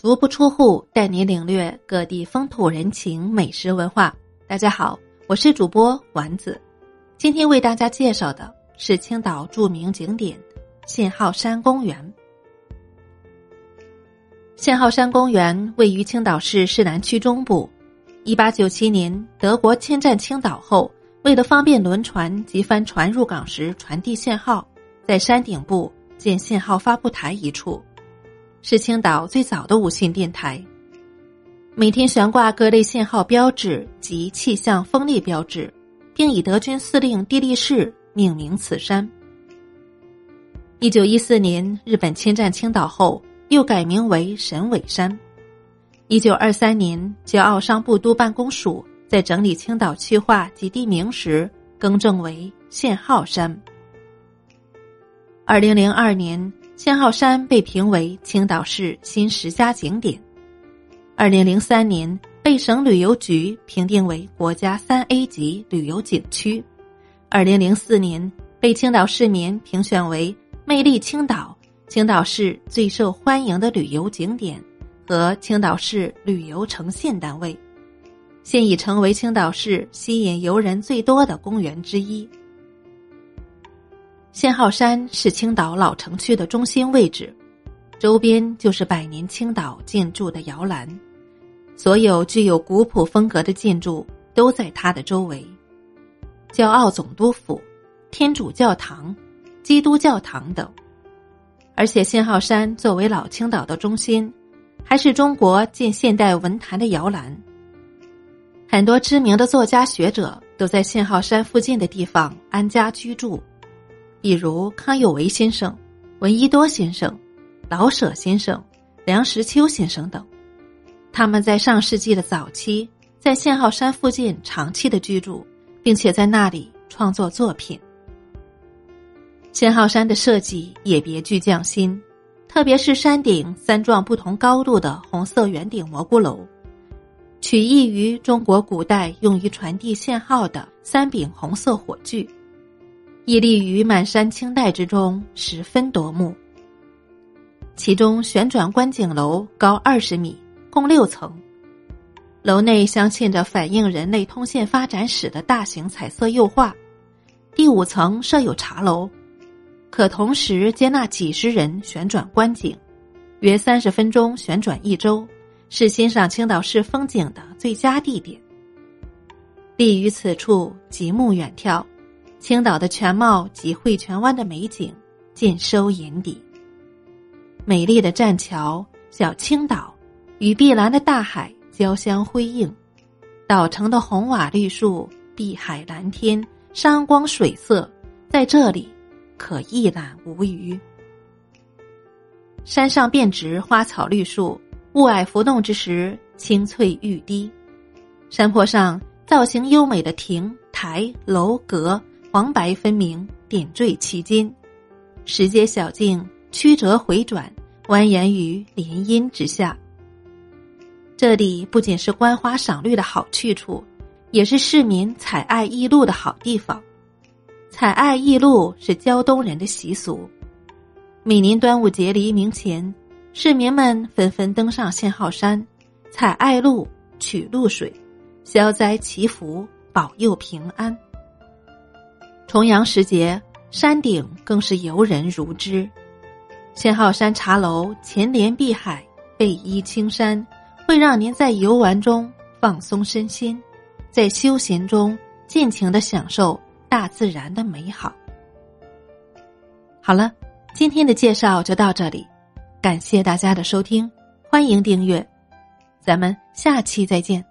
足不出户，带你领略各地风土人情、美食文化。大家好，我是主播丸子，今天为大家介绍的是青岛著名景点信号山公园。信号山公园位于青岛市市南区中部。一八九七年，德国侵占青岛后，为了方便轮船及帆船入港时传递信号，在山顶部建信号发布台一处。是青岛最早的无线电台，每天悬挂各类信号标志及气象风力标志，并以德军司令地利士命名此山。一九一四年，日本侵占青岛后，又改名为神尾山。一九二三年，骄傲商部督办公署在整理青岛区划及地名时，更正为信号山。二零零二年。信号山被评为青岛市新十佳景点，二零零三年被省旅游局评定为国家三 A 级旅游景区，二零零四年被青岛市民评选为魅力青岛、青岛市最受欢迎的旅游景点和青岛市旅游呈现单位，现已成为青岛市吸引游人最多的公园之一。信号山是青岛老城区的中心位置，周边就是百年青岛建筑的摇篮，所有具有古朴风格的建筑都在它的周围。骄傲总督府、天主教堂、基督教堂等。而且信号山作为老青岛的中心，还是中国近现代文坛的摇篮。很多知名的作家学者都在信号山附近的地方安家居住。比如康有为先生、闻一多先生、老舍先生、梁实秋先生等，他们在上世纪的早期在信号山附近长期的居住，并且在那里创作作品。信号山的设计也别具匠心，特别是山顶三幢不同高度的红色圆顶蘑菇楼，取意于中国古代用于传递信号的三柄红色火炬。屹立于满山青黛之中，十分夺目。其中旋转观景楼高二十米，共六层，楼内镶嵌着反映人类通信发展史的大型彩色釉画。第五层设有茶楼，可同时接纳几十人旋转观景，约三十分钟旋转一周，是欣赏青岛市风景的最佳地点。立于此处，极目远眺。青岛的全貌及汇泉湾的美景尽收眼底。美丽的栈桥、小青岛与碧蓝的大海交相辉映，岛城的红瓦绿树、碧海蓝天、山光水色，在这里可一览无余。山上遍植花草绿树，雾霭浮动之时，青翠欲滴。山坡上造型优美的亭台楼阁。黄白分明，点缀其间，石阶小径曲折回转，蜿蜒于林荫之下。这里不仅是观花赏绿的好去处，也是市民采艾忆露的好地方。采艾忆露是胶东人的习俗，每年端午节黎明前，市民们纷纷登上信号山，采艾露、取露水，消灾祈福，保佑平安。重阳时节，山顶更是游人如织。信号山茶楼前连碧海，背依青山，会让您在游玩中放松身心，在休闲中尽情的享受大自然的美好。好了，今天的介绍就到这里，感谢大家的收听，欢迎订阅，咱们下期再见。